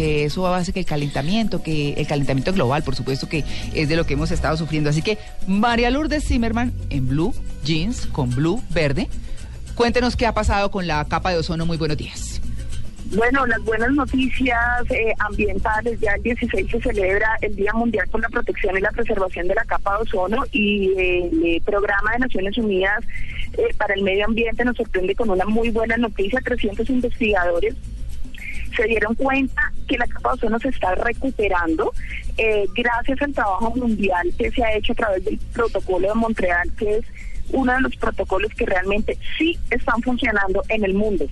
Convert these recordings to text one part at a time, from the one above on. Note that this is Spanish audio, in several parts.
eso hace que el calentamiento, que el calentamiento global, por supuesto que es de lo que hemos estado sufriendo. Así que María Lourdes Zimmerman en blue jeans con blue verde. Cuéntenos qué ha pasado con la capa de ozono. Muy buenos días. Bueno, las buenas noticias eh, ambientales. Ya el 16 se celebra el Día Mundial por la Protección y la Preservación de la Capa de Ozono y el eh, Programa de Naciones Unidas eh, para el Medio Ambiente nos sorprende con una muy buena noticia. 300 investigadores se dieron cuenta que la capa de ozono se está recuperando eh, gracias al trabajo mundial que se ha hecho a través del protocolo de Montreal, que es uno de los protocolos que realmente sí están funcionando en el mundo.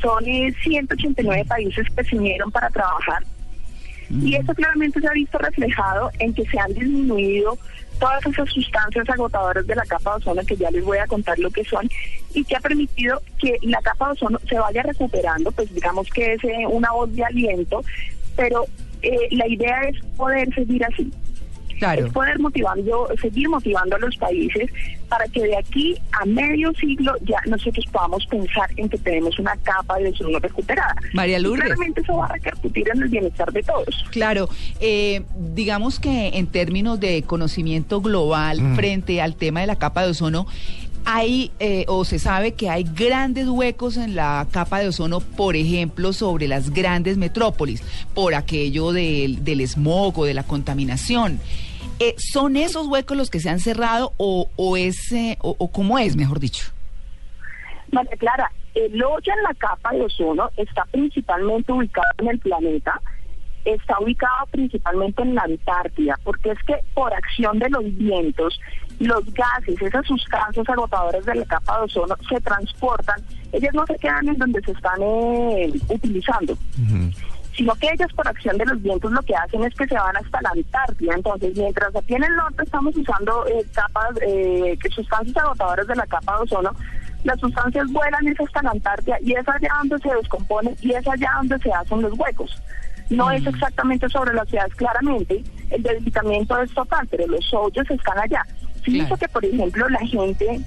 Son 189 eh, países que se unieron para trabajar y eso claramente se ha visto reflejado en que se han disminuido todas esas sustancias agotadoras de la capa de ozono, que ya les voy a contar lo que son, y que ha permitido que la capa de ozono se vaya recuperando, pues digamos que es eh, una voz de aliento, pero eh, la idea es poder seguir así. Es poder motivando, seguir motivando a los países para que de aquí a medio siglo ya nosotros podamos pensar en que tenemos una capa de ozono recuperada. María Lourdes. claramente eso va a repercutir en el bienestar de todos. Claro, eh, digamos que en términos de conocimiento global mm. frente al tema de la capa de ozono, hay eh, o se sabe que hay grandes huecos en la capa de ozono, por ejemplo, sobre las grandes metrópolis, por aquello del, del smog o de la contaminación. Eh, ¿Son esos huecos los que se han cerrado o, o, es, o, o cómo es, mejor dicho? María Clara, el hoyo en la capa de ozono está principalmente ubicado en el planeta, está ubicado principalmente en la Antártida, porque es que por acción de los vientos, los gases, esas sustancias agotadoras de la capa de ozono se transportan, ellas no se quedan en donde se están eh, utilizando sino que ellas por acción de los vientos lo que hacen es que se van hasta la Antártida. Entonces, mientras aquí en el norte estamos usando eh, capas, eh, sustancias agotadoras de la capa de ozono, las sustancias vuelan es hasta la Antártida y es allá donde se descompone y es allá donde se hacen los huecos. No es mm. exactamente sobre las ciudades, claramente, el debilitamiento es total, pero los hoyos están allá. Fíjense que, por ejemplo, la gente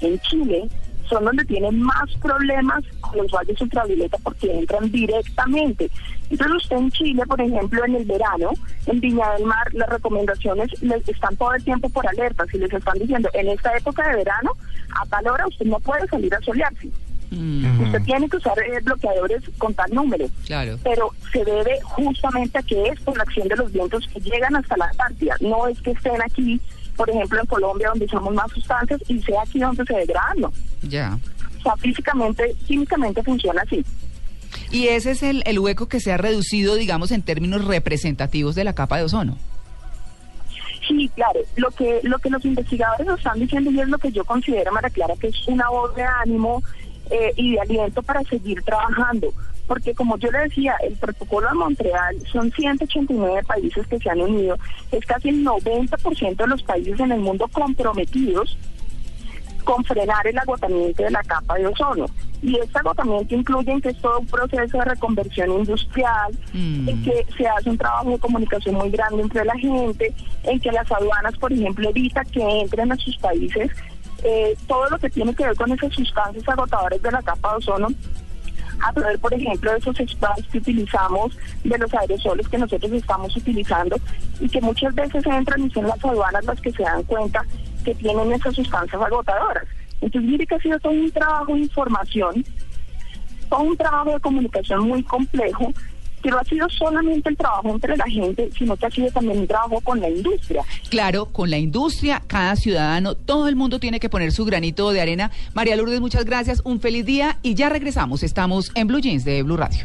en Chile son donde tienen más problemas con los rayos ultravioleta porque entran directamente. Entonces usted en Chile, por ejemplo, en el verano, en Viña del Mar, las recomendaciones les están todo el tiempo por alerta. Si les están diciendo, en esta época de verano, a tal hora usted no puede salir a solearse. Mm. Usted tiene que usar eh, bloqueadores con tal número. Claro. Pero se debe justamente a que es por la acción de los vientos que llegan hasta la Antártida. No es que estén aquí por ejemplo, en Colombia, donde usamos más sustancias, y sea aquí donde se degradan. Ya. O sea, físicamente, químicamente funciona así. Y ese es el, el hueco que se ha reducido, digamos, en términos representativos de la capa de ozono. Sí, claro. Lo que lo que los investigadores nos están diciendo y es lo que yo considero, Mara Clara, que es una voz de ánimo eh, y de aliento para seguir trabajando porque como yo le decía, el protocolo de Montreal son 189 países que se han unido, es casi el 90% de los países en el mundo comprometidos con frenar el agotamiento de la capa de ozono. Y este agotamiento incluye en que es todo un proceso de reconversión industrial, mm. en que se hace un trabajo de comunicación muy grande entre la gente, en que las aduanas, por ejemplo, evita que entren a sus países eh, todo lo que tiene que ver con esas sustancias agotadoras de la capa de ozono a través, por ejemplo, de esos sprays que utilizamos, de los aerosoles que nosotros estamos utilizando y que muchas veces entran y son las aduanas las que se dan cuenta que tienen esas sustancias agotadoras. Entonces, mire que ha sido todo un trabajo de información, todo un trabajo de comunicación muy complejo que no ha sido solamente el trabajo entre la gente, sino que ha sido también un trabajo con la industria. Claro, con la industria, cada ciudadano, todo el mundo tiene que poner su granito de arena. María Lourdes, muchas gracias, un feliz día y ya regresamos. Estamos en Blue Jeans de Blue Radio.